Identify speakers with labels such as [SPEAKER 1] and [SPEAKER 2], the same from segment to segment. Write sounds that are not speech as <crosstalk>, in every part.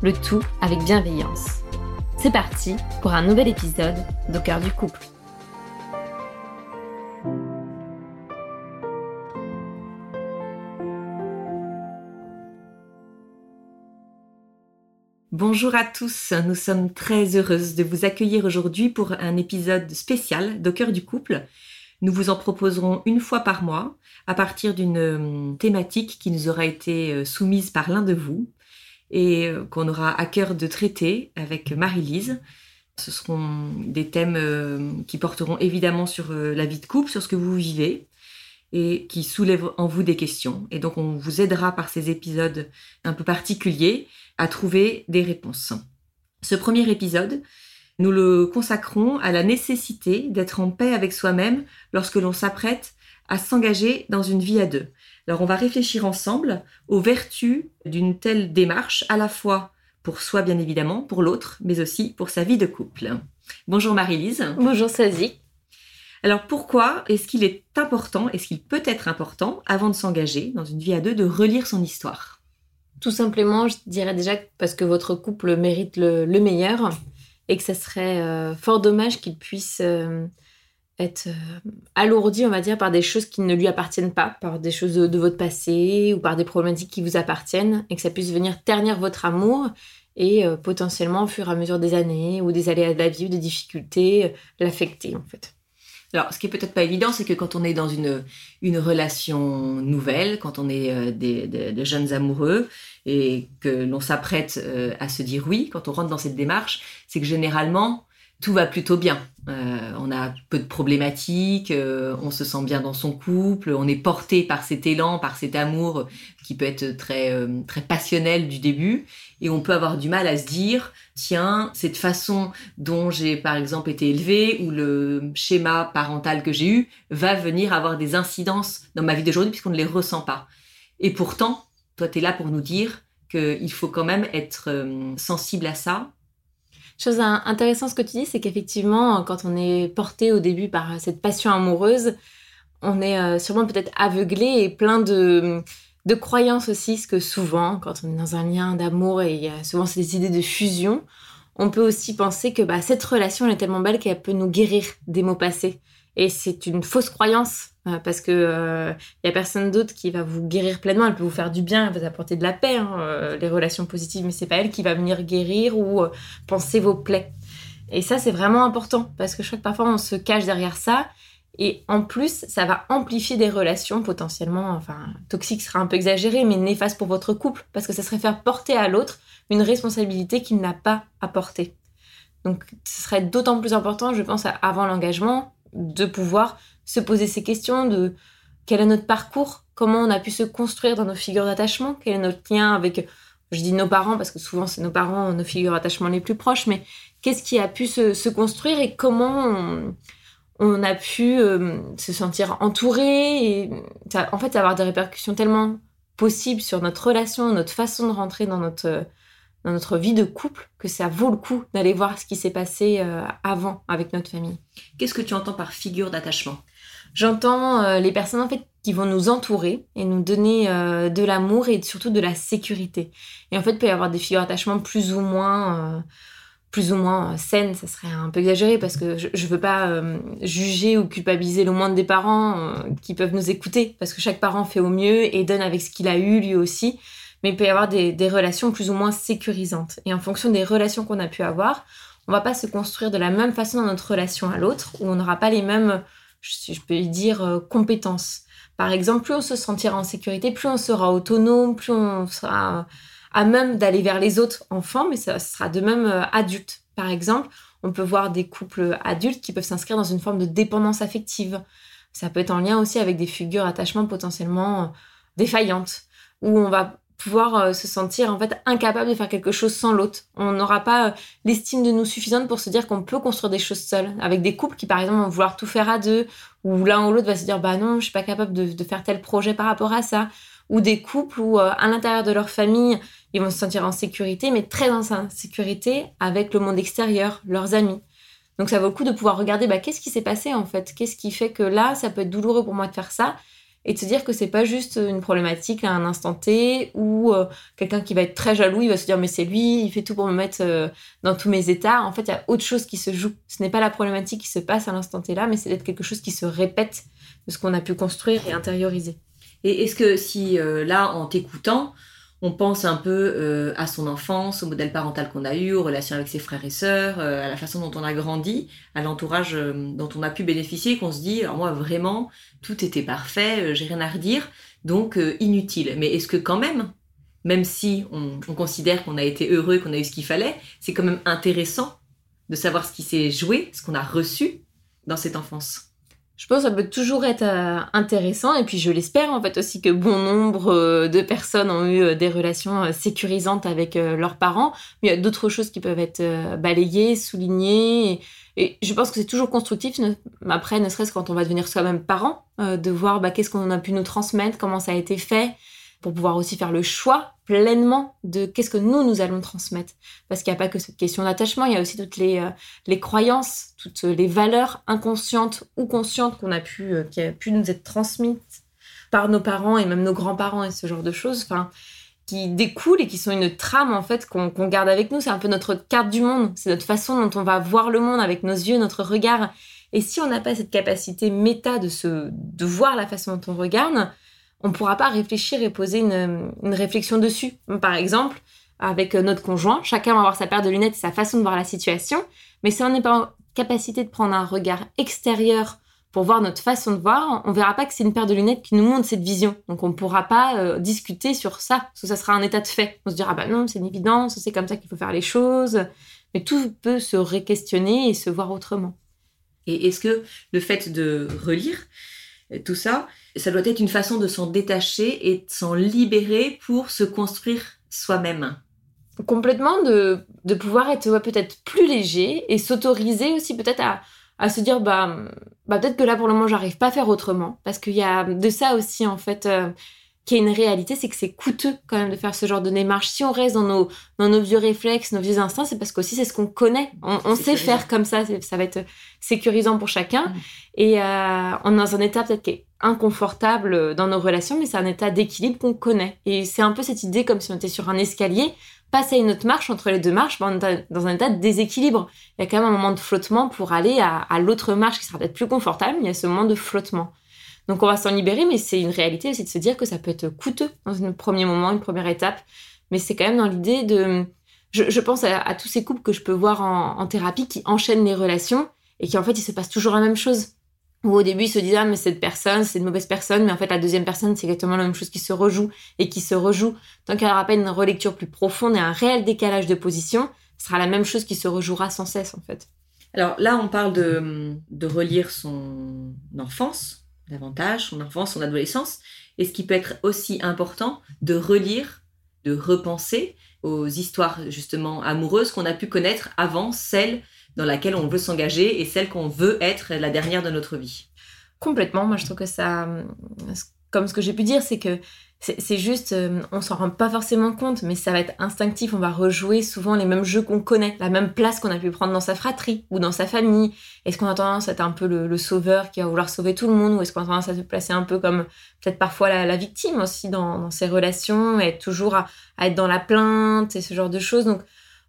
[SPEAKER 1] le tout avec bienveillance. C'est parti pour un nouvel épisode d'Au cœur du couple.
[SPEAKER 2] Bonjour à tous, nous sommes très heureuses de vous accueillir aujourd'hui pour un épisode spécial d'Au cœur du couple. Nous vous en proposerons une fois par mois à partir d'une euh, thématique qui nous aura été euh, soumise par l'un de vous et euh, qu'on aura à cœur de traiter avec Marie-Lise. Ce seront des thèmes euh, qui porteront évidemment sur euh, la vie de couple, sur ce que vous vivez et qui soulèvent en vous des questions. Et donc on vous aidera par ces épisodes un peu particuliers à trouver des réponses. Ce premier épisode, nous le consacrons à la nécessité d'être en paix avec soi-même lorsque l'on s'apprête à s'engager dans une vie à deux. Alors on va réfléchir ensemble aux vertus d'une telle démarche, à la fois pour soi bien évidemment, pour l'autre, mais aussi pour sa vie de couple. Bonjour Marie-Lise.
[SPEAKER 1] Bonjour Sazi.
[SPEAKER 2] Alors pourquoi est-ce qu'il est important, est-ce qu'il peut être important, avant de s'engager dans une vie à deux, de relire son histoire?
[SPEAKER 1] Tout simplement, je dirais déjà parce que votre couple mérite le, meilleur et que ça serait euh, fort dommage qu'il puisse... Euh, être euh, alourdi, on va dire, par des choses qui ne lui appartiennent pas, par des choses de, votre passé ou par des problématiques qui vous appartiennent, et que ça puisse venir ternir votre amour et euh, potentiellement, au fur et à mesure des années ou des aléas de la vie ou des difficultés, euh, l'affecter en fait.
[SPEAKER 2] Alors, ce qui est peut-être pas évident, c'est que quand on est dans une, une relation nouvelle, quand on est des, jeunes amoureux et que l'on s'apprête à se dire oui, quand on rentre dans cette démarche, c'est que généralement, tout va plutôt bien. Euh, on a peu de problématiques, euh, on se sent bien dans son couple, on est porté par cet élan, par cet amour qui peut être très euh, très passionnel du début, et on peut avoir du mal à se dire tiens cette façon dont j'ai par exemple été élevée ou le schéma parental que j'ai eu va venir avoir des incidences dans ma vie d'aujourd'hui puisqu'on ne les ressent pas. Et pourtant, toi tu es là pour nous dire qu'il faut quand même être sensible à ça
[SPEAKER 1] Chose intéressante ce que tu dis, c'est qu'effectivement, quand on est porté au début par cette passion amoureuse, on est euh, sûrement peut-être aveuglé et plein de, de croyances aussi, parce que souvent, quand on est dans un lien d'amour et il y a souvent ces idées de fusion, on peut aussi penser que bah, cette relation elle est tellement belle qu'elle peut nous guérir des maux passés. Et c'est une fausse croyance euh, parce que il euh, y a personne d'autre qui va vous guérir pleinement. Elle peut vous faire du bien, elle va vous apporter de la paix, hein, euh, les relations positives, mais c'est pas elle qui va venir guérir ou penser vos plaies. Et ça, c'est vraiment important parce que je crois que parfois on se cache derrière ça. Et en plus, ça va amplifier des relations potentiellement, enfin, toxiques sera un peu exagéré, mais néfastes pour votre couple, parce que ça serait faire porter à l'autre une responsabilité qu'il n'a pas à porter. Donc, ce serait d'autant plus important, je pense, avant l'engagement, de pouvoir se poser ces questions de quel est notre parcours, comment on a pu se construire dans nos figures d'attachement, quel est notre lien avec, je dis nos parents parce que souvent c'est nos parents, nos figures d'attachement les plus proches, mais qu'est-ce qui a pu se, construire et comment on, a pu euh, se sentir entouré et en fait avoir des répercussions tellement possibles sur notre relation, notre façon de rentrer dans notre dans notre vie de couple que ça vaut le coup d'aller voir ce qui s'est passé euh, avant avec notre famille.
[SPEAKER 2] Qu'est-ce que tu entends par figure d'attachement?
[SPEAKER 1] J'entends euh, les personnes en fait qui vont nous entourer et nous donner euh, de l'amour et surtout de la sécurité. Et en fait, il peut y avoir des figures d'attachement plus ou moins plus ou moins saines, ça serait un peu exagéré parce que je, ne veux pas euh, juger ou culpabiliser le moins des parents euh, qui peuvent nous écouter parce que chaque parent fait au mieux et donne avec ce qu'il a eu lui aussi. Mais il peut y avoir des, relations plus ou moins sécurisantes. Et en fonction des relations qu'on a pu avoir, on va pas se construire de la même façon dans notre relation à l'autre ou on n'aura pas les mêmes, je, je peux dire, euh, compétences. Par exemple, plus on se sentira en sécurité, plus on sera autonome, plus on sera à même d'aller vers les autres enfants, mais ça sera de même euh, adultes. Par exemple, on peut voir des couples adultes qui peuvent s'inscrire dans une forme de dépendance affective. Ça peut être en lien aussi avec des figures attachement potentiellement euh, défaillantes, où on va pouvoir euh, se sentir en fait incapable de faire quelque chose sans l'autre. On n'aura pas l'estime de nous suffisante pour se dire qu'on peut construire des choses seuls. Avec des couples qui par exemple vont vouloir tout faire à deux, ou l'un ou l'autre va se dire bah non, je suis pas capable de, faire tel projet par rapport à ça. Ou des couples où à l'intérieur de leur famille, ils vont se sentir en sécurité, mais très en sécurité avec le monde extérieur, leurs amis. Donc ça vaut le coup de pouvoir regarder bah, qu'est-ce qui s'est passé en fait, qu'est-ce qui fait que là, ça peut être douloureux pour moi de faire ça, et de se dire que c'est pas juste une problématique à un instant T ou euh, quelqu'un qui va être très jaloux, il va se dire mais c'est lui, il fait tout pour me mettre euh, dans tous mes états. En fait, il y a autre chose qui se joue. Ce n'est pas la problématique qui se passe à l'instant T là, mais c'est d'être quelque chose qui se répète de ce qu'on a pu construire et intérioriser.
[SPEAKER 2] Et est-ce que si euh, là, en t'écoutant, on pense un peu euh, à son enfance, au modèle parental qu'on a eu, aux relations avec ses frères et sœurs, euh, à la façon dont on a grandi, à l'entourage euh, dont on a pu bénéficier, qu'on se dit, alors moi vraiment, tout était parfait, j'ai rien à redire, donc inutile. Mais est-ce que quand même, même si on, on considère qu'on a été heureux, qu'on a eu ce qu'il fallait, c'est quand même intéressant de savoir ce qui s'est joué, ce qu'on a reçu dans cette enfance?
[SPEAKER 1] Je pense que ça peut toujours être euh, intéressant et puis je l'espère en fait aussi que bon nombre euh, de personnes ont eu euh, des relations sécurisantes avec leurs parents. Mais il y a d'autres choses qui peuvent être balayées, soulignées. Et, je pense que c'est toujours constructif, après, ne serait-ce quand on va devenir soi-même parent, de voir bah, qu'est-ce qu'on a pu nous transmettre, comment ça a été fait, pour pouvoir aussi faire le choix pleinement de qu'est-ce que nous, nous allons transmettre. Parce qu'il n'y a pas que cette question d'attachement, il y a aussi toutes les, euh, les croyances, toutes les valeurs inconscientes ou conscientes qu'on a pu, euh, qui a pu nous être transmises par nos parents et même nos grands-parents et ce genre de choses, enfin, qui découlent et qui sont une trame en fait qu'on garde avec nous. C'est un peu notre carte du monde, c'est notre façon dont on va voir le monde avec nos yeux, notre regard. Et si on n'a pas cette capacité méta de, se, de voir la façon dont on regarde, on ne pourra pas réfléchir et poser une, réflexion dessus. Par exemple, avec notre conjoint, chacun va avoir sa paire de lunettes et sa façon de voir la situation, mais si on n'est pas en capacité de prendre un regard extérieur pour voir notre façon de voir, on verra pas que c'est une paire de lunettes qui nous montre cette vision. Donc on ne pourra pas euh, discuter sur ça, parce que ça sera un état de fait. On se dira, bah non, c'est une évidence, c'est comme ça qu'il faut faire les choses. Mais tout peut se réquestionner et se voir autrement.
[SPEAKER 2] Et est-ce que le fait de relire, tout ça, ça doit être une façon de s'en détacher et de s'en libérer pour se construire soi-même.
[SPEAKER 1] Complètement, de, de pouvoir être peut-être plus léger et s'autoriser aussi peut-être à, à, se dire bah, bah peut-être que là pour le moment j'arrive pas à faire autrement parce qu'il y a de ça aussi en fait euh, qui est une réalité, c'est que c'est coûteux quand même de faire ce genre de démarche. Si on reste dans nos, dans nos vieux réflexes, nos vieux instincts, c'est parce qu'aussi c'est ce qu'on connaît. On, sait faire comme ça, ça va être sécurisant pour chacun. Mm. Et euh, on est dans un état peut-être qui est inconfortable dans nos relations, mais c'est un état d'équilibre qu'on connaît. Et c'est un peu cette idée comme si on était sur un escalier, passer à une autre marche, entre les deux marches, ben, on est dans un état de déséquilibre. Il y a quand même un moment de flottement pour aller à, à l'autre marche qui sera peut-être plus confortable, mais il y a ce moment de flottement. Donc on va s'en libérer, mais c'est une réalité aussi de se dire que ça peut être coûteux dans un premier moment, une première étape. Mais c'est quand même dans l'idée de... Je, pense à, tous ces couples que je peux voir en, thérapie qui enchaînent les relations et qui en fait il se passe toujours la même chose. Où au début ils se disent ah mais cette personne c'est une mauvaise personne, mais en fait la deuxième personne c'est exactement la même chose qui se rejoue et qui se rejoue. Tant qu'il n'y aura pas une relecture plus profonde et un réel décalage de position, ce sera la même chose qui se rejouera sans cesse en fait.
[SPEAKER 2] Alors là on parle de relire son enfance, davantage son enfance, son adolescence, et ce qui peut être aussi important de relire, de repenser aux histoires justement amoureuses qu'on a pu connaître avant celle dans laquelle on veut s'engager et celle qu'on veut être la dernière de notre vie.
[SPEAKER 1] Complètement, moi je trouve que ça, comme ce que j'ai pu dire, c'est que c'est juste, euh, on s'en rend pas forcément compte, mais ça va être instinctif. On va rejouer souvent les mêmes jeux qu'on connaît, la même place qu'on a pu prendre dans sa fratrie ou dans sa famille. Est-ce qu'on a tendance à être un peu le, sauveur qui va vouloir sauver tout le monde, ou est-ce qu'on a tendance à se placer un peu comme peut-être parfois la, victime aussi dans, ses relations, et être toujours à, être dans la plainte et ce genre de choses. Donc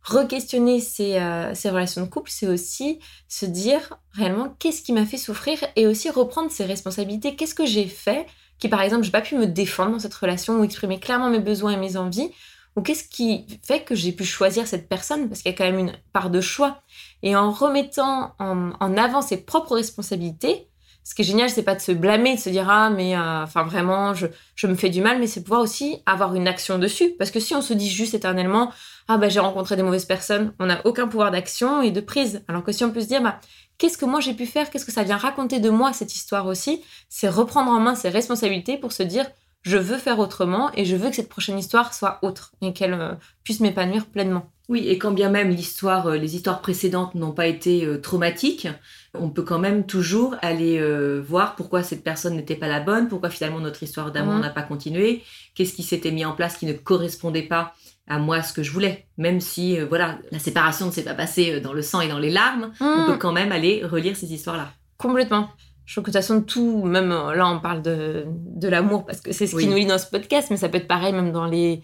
[SPEAKER 1] re-questionner ses, ses, relations de couple, c'est aussi se dire réellement qu'est-ce qui m'a fait souffrir et aussi reprendre ses responsabilités. Qu'est-ce que j'ai fait qui, par exemple, j'ai pas pu me défendre dans cette relation ou exprimer clairement mes besoins et mes envies ou qu'est-ce qui fait que j'ai pu choisir cette personne? Parce qu'il y a quand même une part de choix. Et en remettant en, en avant ses propres responsabilités, ce qui est génial, c'est pas de se blâmer, de se dire ah mais euh, enfin vraiment je, je, me fais du mal, mais c'est pouvoir aussi avoir une action dessus. Parce que si on se dit juste éternellement ah bah j'ai rencontré des mauvaises personnes, on n'a aucun pouvoir d'action et de prise. Alors que si on peut se dire bah qu'est-ce que moi j'ai pu faire, qu'est-ce que ça vient raconter de moi cette histoire aussi, c'est reprendre en main ses responsabilités pour se dire je veux faire autrement et je veux que cette prochaine histoire soit autre et qu'elle euh, puisse m'épanouir pleinement.
[SPEAKER 2] Oui, et quand bien même l'histoire, euh, les histoires précédentes n'ont pas été euh, traumatiques, on peut quand même toujours aller voir pourquoi cette personne n'était pas la bonne, pourquoi finalement notre histoire d'amour mmh. n'a pas continué, qu'est-ce qui s'était mis en place qui ne correspondait pas à moi ce que je voulais. Même si, voilà, la séparation ne s'est pas passée dans le sang et dans les larmes, on mmh. peut quand même aller relire ces histoires-là.
[SPEAKER 1] Complètement. Je trouve que de toute façon, tout, même euh, là, on parle de, de l'amour parce que c'est ce qui nous lie dans ce podcast, mais ça peut être pareil même dans les,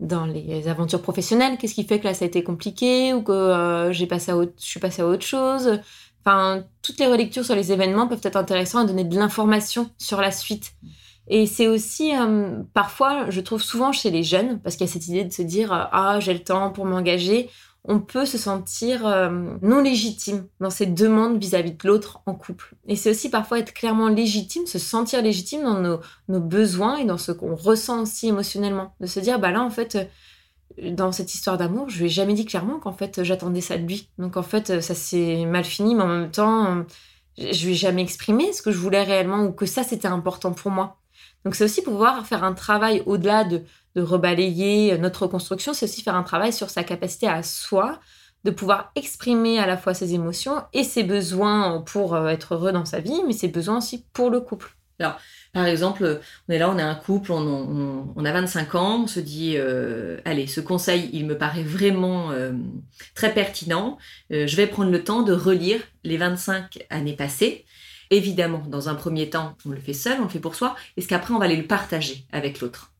[SPEAKER 1] dans les aventures professionnelles. Qu'est-ce qui fait que là, ça a été compliqué ou que euh, j'ai passé à autre, je suis passée à autre chose? Enfin, toutes les relectures sur les événements peuvent être intéressantes à donner de l'information sur la suite. Et c'est aussi, euh, parfois, je trouve souvent chez les jeunes, parce qu'il y a cette idée de se dire Ah, j'ai le temps pour m'engager on peut se sentir euh, non légitime dans ses demandes vis-à-vis de l'autre en couple. Et c'est aussi parfois être clairement légitime, se sentir légitime dans nos, besoins et dans ce qu'on ressent aussi émotionnellement. De se dire, bah là, en fait, euh, dans cette histoire d'amour, je lui ai jamais dit clairement qu'en fait, j'attendais ça de lui. Donc en fait, ça s'est mal fini, mais en même temps, je lui ai jamais exprimé ce que je voulais réellement ou que ça, c'était important pour moi. Donc c'est aussi pouvoir faire un travail au-delà de rebalayer notre reconstruction, c'est aussi faire un travail sur sa capacité à soi de pouvoir exprimer à la fois ses émotions et ses besoins pour euh, être heureux dans sa vie, mais ses besoins aussi pour le couple.
[SPEAKER 2] Alors, par exemple, on est là, on est un couple, on, a 25 ans, on se dit, euh, allez, ce conseil, il me paraît vraiment euh, très pertinent. je vais prendre le temps de relire les 25 années passées. Évidemment, dans un premier temps, on le fait seul, on le fait pour soi. Est-ce qu'après, on va aller le partager avec l'autre?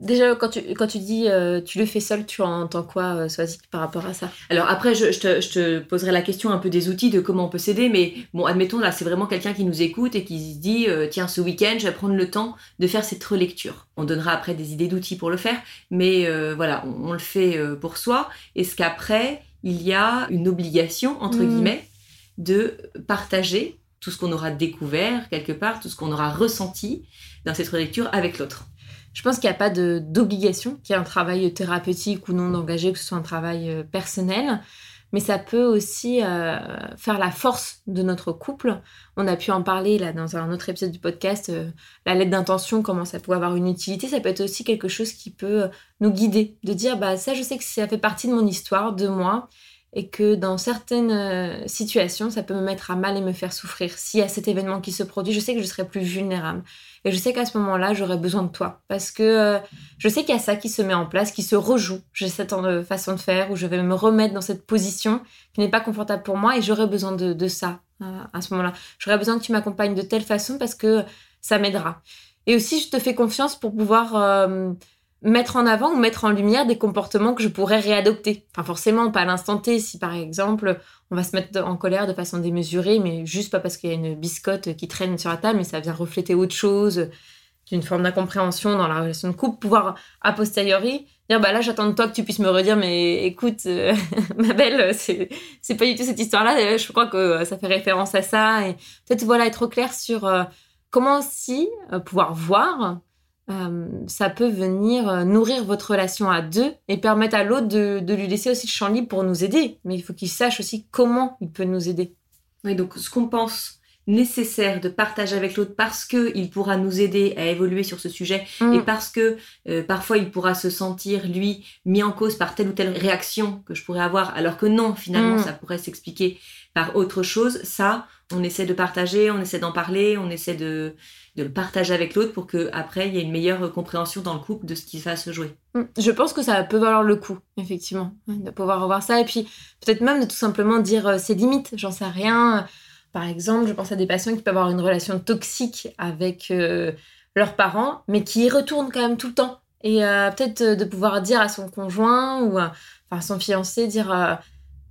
[SPEAKER 1] Déjà, quand tu, quand tu dis euh, tu le fais seul, tu entends quoi, euh, Swazik, par rapport à ça?
[SPEAKER 2] Alors après, je, te, je, te, poserai la question un peu des outils, de comment on peut s'aider, mais bon, admettons, là, c'est vraiment quelqu'un qui nous écoute et qui se dit, euh, tiens, ce week-end, je vais prendre le temps de faire cette relecture. On donnera après des idées d'outils pour le faire, mais voilà, on, le fait pour soi. Est-ce qu'après, il y a une obligation, entre mm. guillemets, de partager tout ce qu'on aura découvert quelque part, tout ce qu'on aura ressenti dans cette relecture avec l'autre
[SPEAKER 1] je pense qu'il n'y a pas d'obligation qu'il y ait un travail thérapeutique ou non d'engagé, que ce soit un travail euh, personnel. Mais ça peut aussi euh, faire la force de notre couple. On a pu en parler là dans un autre épisode du podcast, euh, la lettre d'intention, comment ça peut avoir une utilité. Ça peut être aussi quelque chose qui peut nous guider, de dire bah ça, je sais que ça fait partie de mon histoire, de moi, et que dans certaines situations, ça peut me mettre à mal et me faire souffrir. S'il y a cet événement qui se produit, je sais que je serai plus vulnérable. Et je sais qu'à ce moment-là, j'aurais besoin de toi. Parce que euh, je sais qu'il y a ça qui se met en place, qui se rejoue. J'ai cette euh, façon de faire où je vais me remettre dans cette position qui n'est pas confortable pour moi et j'aurais besoin de, ça euh, à ce moment-là. J'aurais besoin que tu m'accompagnes de telle façon parce que ça m'aidera. Et aussi, je te fais confiance pour pouvoir mettre en avant ou mettre en lumière des comportements que je pourrais réadopter. Enfin, forcément, pas à l'instant T. Si par exemple, on va se mettre en colère de façon démesurée, mais juste pas parce qu'il y a une biscotte qui traîne sur la table, mais ça vient refléter autre chose, d'une forme d'incompréhension dans la relation de couple, pouvoir a posteriori dire bah là j'attends de toi que tu puisses me redire mais écoute euh, <laughs> ma belle c'est c'est pas du tout cette histoire là je crois que ça fait référence à ça et peut-être voilà être au clair sur euh, comment aussi euh, pouvoir voir euh, ça peut venir euh, nourrir votre relation à deux et permettre à l'autre de, lui laisser aussi le champ libre pour nous aider. Mais il faut qu'il sache aussi comment il peut nous aider.
[SPEAKER 2] Oui, donc ce qu'on pense nécessaire de partager avec l'autre parce que il pourra nous aider à évoluer sur ce sujet mm. et parce que euh, parfois il pourra se sentir lui mis en cause par telle ou telle réaction que je pourrais avoir alors que non finalement mm. ça pourrait s'expliquer par autre chose ça on essaie de partager on essaie d'en parler on essaie de de le partager avec l'autre pour que après il y ait une meilleure compréhension dans le couple de ce qui va se jouer.
[SPEAKER 1] Mm. Je pense que ça peut valoir le coup, effectivement, de pouvoir revoir ça et puis peut-être même de tout simplement dire euh, ses limites. J'en sais rien. Par exemple, je pense à des patients qui peuvent avoir une relation toxique avec euh, leurs parents, mais qui y retournent quand même tout le temps. Et euh, peut-être de pouvoir dire à son conjoint ou enfin son fiancé, dire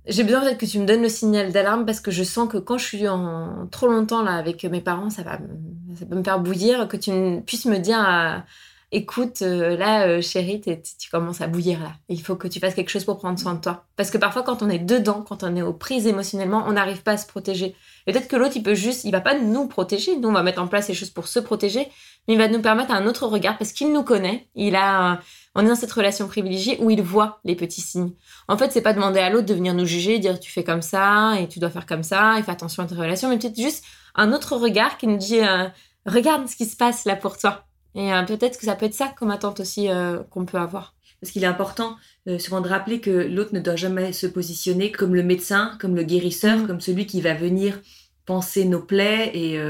[SPEAKER 1] j'ai besoin peut-être que tu me donnes le signal d'alarme parce que je sens que quand je suis en trop longtemps là avec mes parents, ça va, ça peut me faire bouillir, que tu puisses me dire écoute, euh, là, euh, chérie, tu commences à bouillir là. Il faut que tu fasses quelque chose pour prendre soin de toi. Parce que parfois, quand on est dedans, quand on est aux prises émotionnellement, on n'arrive pas à se protéger. Peut-être que l'autre, il peut juste, il va pas nous protéger. Nous, on va mettre en place les choses pour se protéger, mais il va nous permettre un autre regard parce qu'il nous connaît. Il a, on est dans cette relation privilégiée où il voit les petits signes. En fait, c'est pas demander à l'autre de venir nous juger, dire tu fais comme ça et tu dois faire comme ça et fais attention à tes relations, mais peut-être juste un autre regard qui nous dit euh, regarde ce qui se passe là pour toi. Et euh, peut-être que ça peut être ça comme attente aussi euh, qu'on peut avoir.
[SPEAKER 2] Parce qu'il est important souvent de rappeler que l'autre ne doit jamais se positionner comme le médecin, comme le guérisseur, mm. comme celui qui va venir penser nos plaies et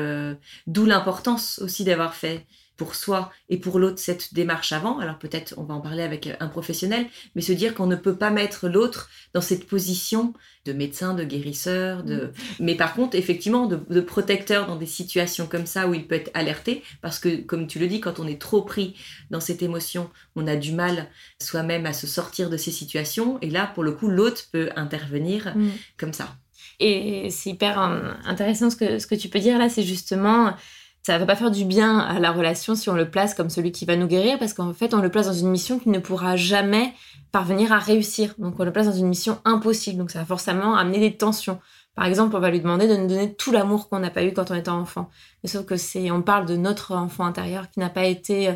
[SPEAKER 2] d'où l'importance aussi d'avoir fait pour soi et pour l'autre cette démarche avant. Alors peut-être on va en parler avec un professionnel, mais se dire qu'on ne peut pas mettre l'autre dans cette position de médecin, de guérisseur, de... Mm. mais par contre effectivement de, protecteur dans des situations comme ça où il peut être alerté, parce que comme tu le dis, quand on est trop pris dans cette émotion, on a du mal soi-même à se sortir de ces situations, et là pour le coup l'autre peut intervenir mm. comme ça.
[SPEAKER 1] Et c'est hyper euh, intéressant ce que, ce que tu peux dire là, c'est justement ça va pas faire du bien à la relation si on le place comme celui qui va nous guérir, parce qu'en fait, on le place dans une mission qui ne pourra jamais parvenir à réussir. Donc, on le place dans une mission impossible. Donc, ça va forcément amener des tensions. Par exemple, on va lui demander de nous donner tout l'amour qu'on n'a pas eu quand on était enfant. Mais sauf que c'est, on parle de notre enfant intérieur qui n'a pas été,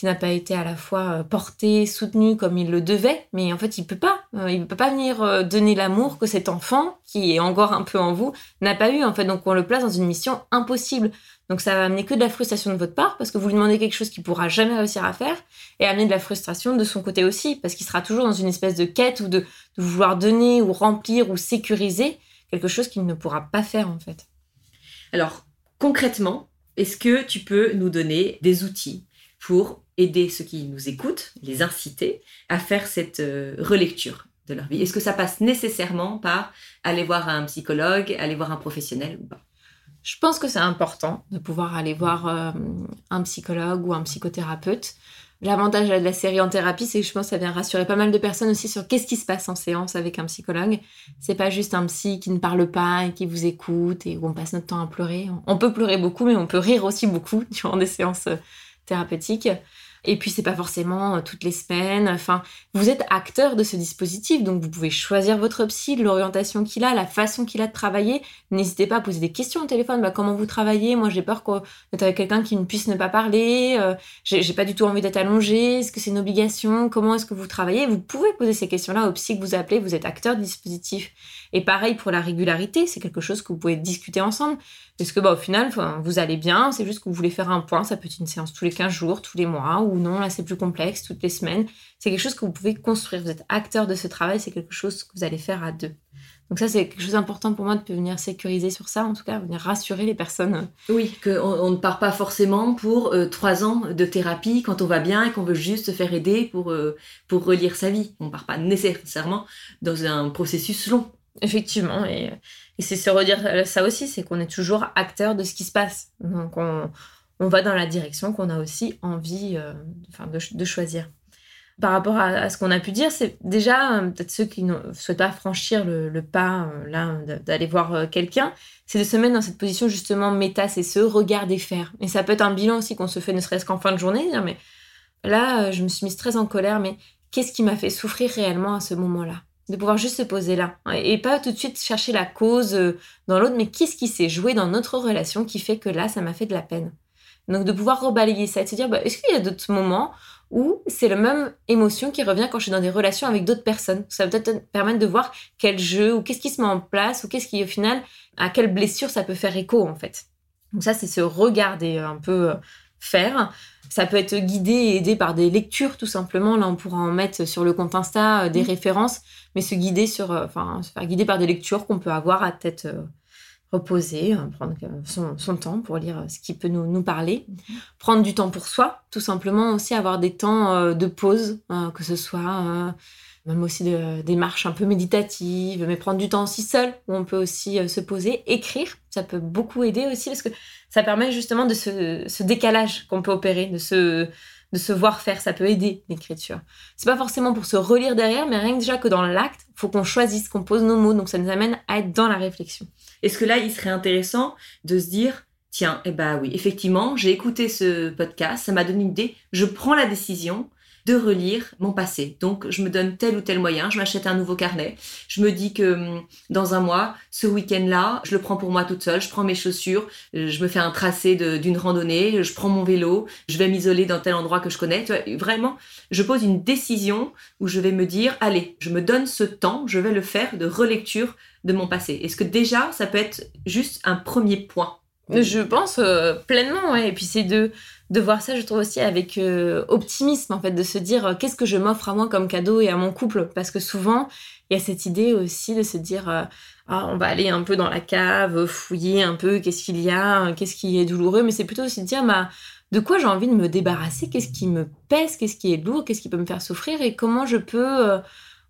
[SPEAKER 1] qui n'a pas été à la fois euh, porté, soutenu comme il le devait. Mais en fait, il peut pas. Euh, il peut pas venir euh, donner l'amour que cet enfant, qui est encore un peu en vous, n'a pas eu. En fait, donc on le place dans une mission impossible. Donc ça va amener que de la frustration de votre part parce que vous lui demandez quelque chose qu'il pourra jamais réussir à faire et amener de la frustration de son côté aussi parce qu'il sera toujours dans une espèce de quête ou de, vouloir donner ou remplir ou sécuriser quelque chose qu'il ne pourra pas faire en fait.
[SPEAKER 2] Alors concrètement, est-ce que tu peux nous donner des outils pour aider ceux qui nous écoutent, les inciter à faire cette euh, relecture de leur vie? Est-ce que ça passe nécessairement par aller voir un psychologue, aller voir un professionnel ou pas?
[SPEAKER 1] Je pense que c'est important de pouvoir aller voir euh, un psychologue ou un psychothérapeute. L'avantage de la série en thérapie, c'est que je pense que ça vient rassurer pas mal de personnes aussi sur qu'est-ce qui se passe en séance avec un psychologue. C'est pas juste un psy qui ne parle pas et qui vous écoute et où on passe notre temps à pleurer. On peut pleurer beaucoup, mais on peut rire aussi beaucoup <laughs> durant des séances euh, thérapeutiques. Et puis c'est pas forcément euh, toutes les semaines. Enfin, vous êtes acteur de ce dispositif, donc vous pouvez choisir votre psy, l'orientation qu'il a, la façon qu'il a de travailler. N'hésitez pas à poser des questions au téléphone. Bah, comment vous travaillez? Moi, j'ai peur d'être avec quelqu'un qui ne puisse ne pas parler. Euh, j'ai pas du tout envie d'être allongé. Est-ce que c'est une obligation? Comment est-ce que vous travaillez? Vous pouvez poser ces questions-là au psy que vous appelez. Vous êtes acteur du dispositif. Et pareil pour la régularité, c'est quelque chose que vous pouvez discuter ensemble. Est-ce que bah, au final, vous allez bien, c'est juste que vous voulez faire un point, ça peut être une séance tous les 15 jours, tous les mois, ou non, là c'est plus complexe, toutes les semaines. C'est quelque chose que vous pouvez construire. Vous êtes acteur de ce travail, c'est quelque chose que vous allez faire à deux. Donc ça, c'est quelque chose d'important pour moi de venir sécuriser sur ça, en tout cas, venir rassurer les personnes.
[SPEAKER 2] Oui, qu'on on ne part pas forcément pour euh, trois ans de thérapie quand on va bien et qu'on veut juste se faire aider pour, euh, pour relire sa vie. On ne part pas nécessairement dans un processus long.
[SPEAKER 1] Effectivement, et, c'est se redire ça aussi, c'est qu'on est toujours acteur de ce qui se passe. Donc on, va dans la direction qu'on a aussi envie euh, de, choisir. Par rapport à, ce qu'on a pu dire, c'est déjà euh, peut-être ceux qui ne souhaitent pas franchir le, pas euh, d'aller voir quelqu'un, c'est de se mettre dans cette position justement méta, c'est se regarder faire. Et ça peut être un bilan aussi qu'on se fait ne serait-ce qu'en fin de journée, dire mais là je me suis mise très en colère, mais qu'est-ce qui m'a fait souffrir réellement à ce moment-là? De pouvoir juste se poser là et pas tout de suite chercher la cause euh, dans l'autre, mais qu'est-ce qui s'est joué dans notre relation qui fait que là, ça m'a fait de la peine. Donc de pouvoir rebalayer ça et se dire, bah, est-ce qu'il y a d'autres moments où c'est la même émotion qui revient quand je suis dans des relations avec d'autres personnes? Ça va peut-être permettre de voir quel jeu ou qu'est-ce qui se met en place ou qu'est-ce qui au final, à quelle blessure ça peut faire écho en fait. Donc ça, c'est se regarder un peu euh, faire. Ça peut être guidé et aidé par des lectures, tout simplement. Là, on pourra en mettre sur le compte Insta euh, des mmh. références, mais se guider sur, euh, enfin, se faire guider par des lectures qu'on peut avoir à tête euh, reposée, prendre son, temps pour lire ce qui peut nous, nous parler. Mmh. Prendre du temps pour soi, tout simplement aussi avoir des temps de pause, que ce soit même aussi de, des marches un peu méditatives, mais prendre du temps aussi seul, où on peut aussi se poser, écrire, ça peut beaucoup aider aussi, parce que ça permet justement de ce, ce décalage qu'on peut opérer, de se de se voir faire, ça peut aider l'écriture. C'est pas forcément pour se relire derrière, mais rien que déjà que dans l'acte, faut qu'on choisisse, qu'on pose nos mots, donc ça nous amène à être dans la réflexion.
[SPEAKER 2] Est-ce que là, il serait intéressant de se dire, tiens, eh ben oui, effectivement, j'ai écouté ce podcast, ça m'a donné une idée, je prends la décision de relire mon passé. Donc, je me donne tel ou tel moyen, je m'achète un nouveau carnet. Je me dis que hum, dans un mois, ce week-end-là, je le prends pour moi toute seule, je prends mes chaussures, euh, je me fais un tracé d'une randonnée, je prends mon vélo, je vais m'isoler dans tel endroit que je connais. Tu vois, vraiment, je pose une décision où je vais me dire, allez, je me donne ce temps, je vais le faire de relecture de mon passé. Est-ce que déjà, ça peut être juste un premier point?
[SPEAKER 1] Je pense euh, pleinement, ouais. Et puis c'est de, voir ça, je trouve aussi avec euh, optimisme, en fait, de se dire euh, qu'est-ce que je m'offre à moi comme cadeau et à mon couple? Parce que souvent, il y a cette idée aussi de se dire ah, on va aller un peu dans la cave, fouiller un peu qu'est-ce qu'il y a, qu'est-ce qui est douloureux? Mais c'est plutôt aussi de dire bah, de quoi j'ai envie de me débarrasser, qu'est-ce qui me pèse, qu'est-ce qui est lourd, qu'est-ce qui peut me faire souffrir? Et comment je peux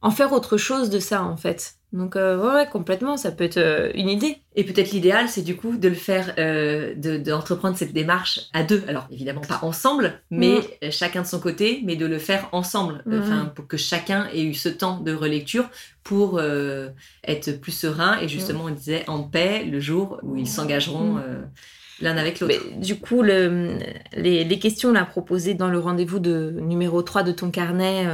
[SPEAKER 1] en faire autre chose de ça, en fait. Donc euh, ouais, complètement, ça peut être euh, une idée.
[SPEAKER 2] Et peut-être l'idéal, c'est du coup de le faire, euh, d'entreprendre cette démarche à deux. Alors évidemment pas ensemble, mais mm. chacun de son côté, mais de le faire ensemble. Mm. Enfin, pour que chacun ait eu ce temps de relecture pour être plus serein et justement, mm. on disait en paix le jour où ils s'engageront. L'un avec l'autre.
[SPEAKER 1] Du coup, le, les, les, questions là proposées dans le rendez-vous de numéro 3 de ton carnet,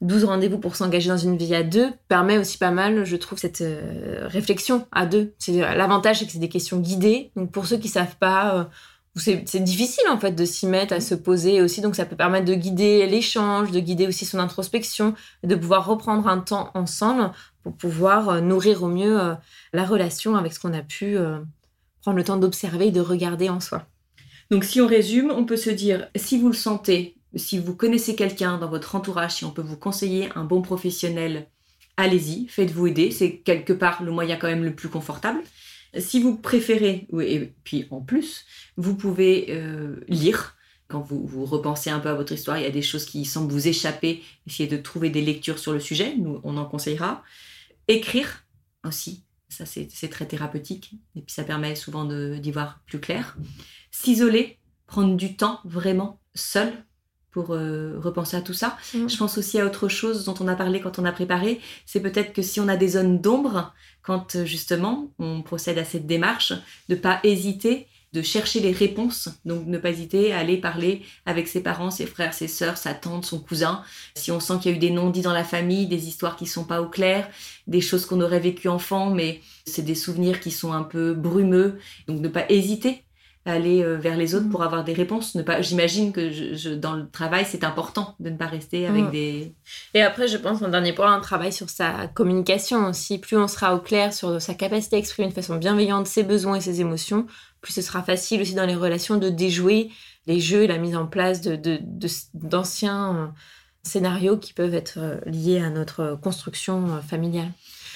[SPEAKER 1] 12 rendez-vous pour s'engager dans une vie à deux permet aussi pas mal, je trouve, cette euh, réflexion à deux. C'est l'avantage, c'est que c'est des questions guidées. Donc pour ceux qui savent pas, euh, c'est difficile en fait de s'y mettre, à se poser aussi. Donc ça peut permettre de guider l'échange, de guider aussi son introspection, de pouvoir reprendre un temps ensemble pour pouvoir euh, nourrir au mieux la relation avec ce qu'on a pu prendre le temps d'observer et de regarder en soi.
[SPEAKER 2] Donc si on résume, on peut se dire, si vous le sentez, si vous connaissez quelqu'un dans votre entourage, si on peut vous conseiller un bon professionnel, allez-y, faites-vous aider. C'est quelque part le moyen quand même le plus confortable. Si vous préférez, et puis en plus, vous pouvez euh, lire. Quand vous, vous repensez un peu à votre histoire, il y a des choses qui semblent vous échapper. Essayez de trouver des lectures sur le sujet. Nous, on en conseillera. Écrire aussi. Ça, c'est très thérapeutique. Et puis, ça permet souvent d'y voir plus clair. S'isoler, prendre du temps vraiment seul pour euh, repenser à tout ça. Mm. Je pense aussi à autre chose dont on a parlé quand on a préparé, c'est peut-être que si on a des zones d'ombre, quand euh, justement on procède à cette démarche, de pas hésiter de chercher les réponses, donc ne pas hésiter à aller parler avec ses parents, ses frères, ses sœurs, sa tante, son cousin. Si on sent qu'il y a eu des non-dits dans la famille, des histoires qui sont pas au clair, des choses qu'on aurait vécues enfant, mais c'est des souvenirs qui sont un peu brumeux, donc ne pas hésiter aller euh, vers les autres mm. pour avoir des réponses. Ne pas, j'imagine que je, dans le travail, c'est important de ne pas rester avec mm. des.
[SPEAKER 1] Et après, je pense, en dernier point, un travail sur sa communication aussi. Plus on sera au clair sur sa capacité à exprimer de façon bienveillante ses besoins et ses émotions, plus ce sera facile aussi dans les relations de déjouer les jeux, la mise en place de, d'anciens euh, scénarios qui peuvent être euh, liés à notre construction familiale.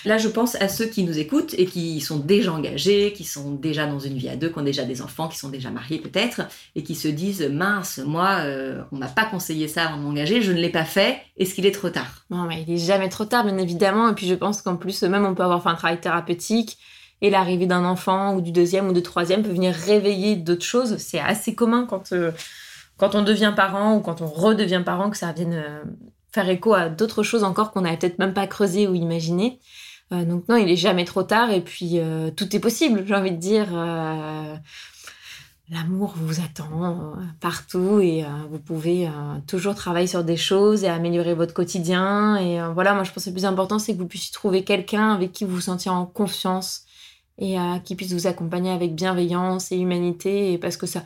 [SPEAKER 2] Là, je pense à ceux qui nous écoutent et qui sont déjà engagés, qui sont déjà dans une vie à deux, qui ont déjà des enfants, qui sont déjà mariés peut-être, et qui se disent mince, moi, euh, on m'a pas conseillé ça avant de m'engager, je ne l'ai pas fait. Est-ce qu'il est trop tard?
[SPEAKER 1] Non, mais il est jamais trop tard, bien évidemment. Et puis je pense qu'en plus, même on peut avoir fait un travail thérapeutique. Et l'arrivée d'un enfant ou du deuxième ou du troisième peut venir réveiller d'autres choses. C'est assez commun quand, euh, quand on devient parent ou quand on redevient parent que ça vienne euh, faire écho à d'autres choses encore qu'on n'avait peut-être même pas creusé ou imaginé. Euh, donc non, il est jamais trop tard et puis euh, tout est possible, j'ai envie de dire. Euh, l'amour vous attend partout et vous pouvez toujours travailler sur des choses et améliorer votre quotidien. Et voilà, moi je pense que le plus important, c'est que vous puissiez trouver quelqu'un avec qui vous vous sentiez en confiance et qui puisse vous accompagner avec bienveillance et humanité. Et parce que ça,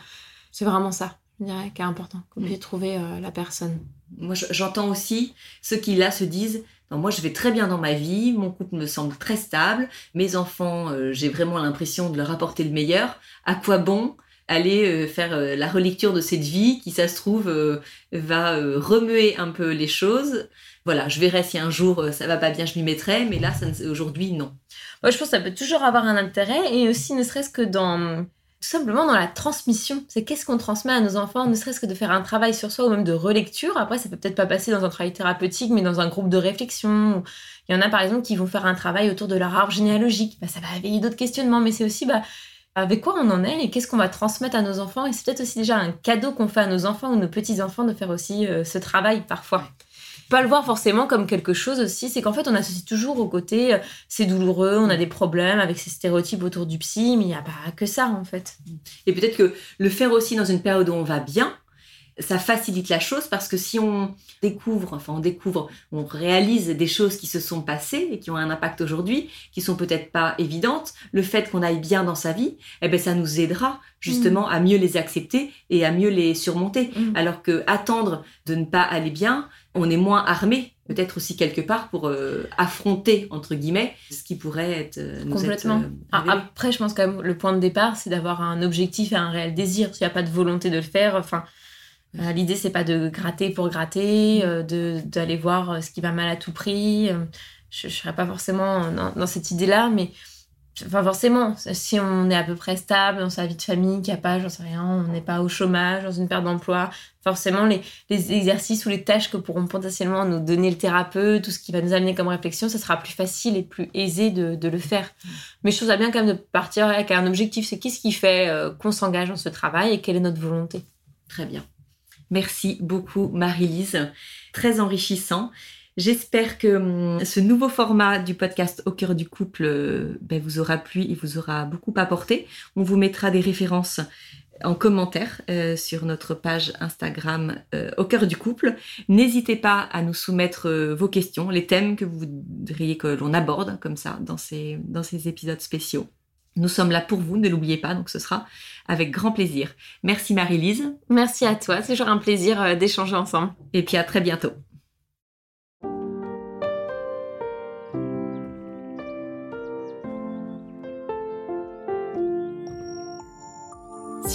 [SPEAKER 1] c'est vraiment ça, je dirais, qui est important, que vous puissiez trouver la personne.
[SPEAKER 2] Moi, j'entends aussi ceux qui là se disent moi, je vais très bien dans ma vie, mon couple me semble très stable, mes enfants, euh, j'ai vraiment l'impression de leur apporter le meilleur. À quoi bon aller euh, faire euh, la relecture de cette vie qui, ça se trouve, va remuer un peu les choses? Voilà, je verrai si un jour ça va pas bien, je m'y mettrai, mais là, aujourd'hui, non.
[SPEAKER 1] Moi, je pense que ça peut toujours avoir un intérêt, et aussi ne serait-ce que dans tout simplement dans la transmission. C'est qu'est-ce qu'on transmet à nos enfants, ne serait-ce que de faire un travail sur soi ou même de relecture. Après, ça peut peut-être pas passer dans un travail thérapeutique, mais dans un groupe de réflexion. Il y en a par exemple qui vont faire un travail autour de leur arbre généalogique. Bah, ça va éveiller d'autres questionnements, mais c'est aussi bah, avec quoi on en est et qu'est-ce qu'on va transmettre à nos enfants. Et c'est peut-être aussi déjà un cadeau qu'on fait à nos enfants ou nos petits-enfants de faire aussi euh, ce travail parfois. Pas le voir forcément comme quelque chose aussi, c'est qu'en fait on associe toujours au côté euh, c'est douloureux, on a des problèmes avec ces stéréotypes autour du psy, mais il n'y a pas que ça en fait.
[SPEAKER 2] Et peut-être que le faire aussi dans une période où on va bien, ça facilite la chose parce que si on découvre, enfin on découvre, on réalise des choses qui se sont passées et qui ont un impact aujourd'hui, qui sont peut-être pas évidentes, le fait qu'on aille bien dans sa vie, eh ben ça nous aidera justement mm. à mieux les accepter et à mieux les surmonter. Mm. Alors que attendre de ne pas aller bien, on est moins armé peut-être aussi quelque part pour euh, affronter entre guillemets ce qui pourrait être euh, nous
[SPEAKER 1] complètement.
[SPEAKER 2] Être,
[SPEAKER 1] euh, Après, je pense quand même le point de départ, c'est d'avoir un objectif et un réel désir. S'il n'y a pas de volonté de le faire, enfin, euh, l'idée, c'est pas de gratter pour gratter, euh, d'aller voir ce qui va mal à tout prix. je ne serais pas forcément dans, cette idée-là, mais enfin forcément, si on est à peu près stable dans sa vie de famille, qu'il n'y a pas, j'en sais rien, on n'est pas au chômage, dans une perte d'emploi, forcément les, les, exercices ou les tâches que pourront potentiellement nous donner le thérapeute, tout ce qui va nous amener comme réflexion, ça sera plus facile et plus aisé de, de le faire. Mais je trouve ça bien quand même de partir avec un objectif, c'est qu'est-ce qui fait qu'on s'engage dans ce travail et quelle est notre volonté.
[SPEAKER 2] Très bien. Merci beaucoup Marie-Lise, très enrichissant. J'espère que hum, ce nouveau format du podcast Au cœur du couple euh, ben, vous aura plu et vous aura beaucoup apporté. On vous mettra des références en commentaire euh, sur notre page Instagram euh, Au cœur du couple. N'hésitez pas à nous soumettre vos questions, les thèmes que vous voudriez que l'on aborde comme ça dans ces, dans ces épisodes spéciaux. Nous sommes là pour vous, ne l'oubliez pas, donc ce sera avec grand plaisir. Merci Marie-Lise.
[SPEAKER 1] Merci à toi, c'est toujours un plaisir euh, d'échanger ensemble.
[SPEAKER 2] Et puis à très bientôt.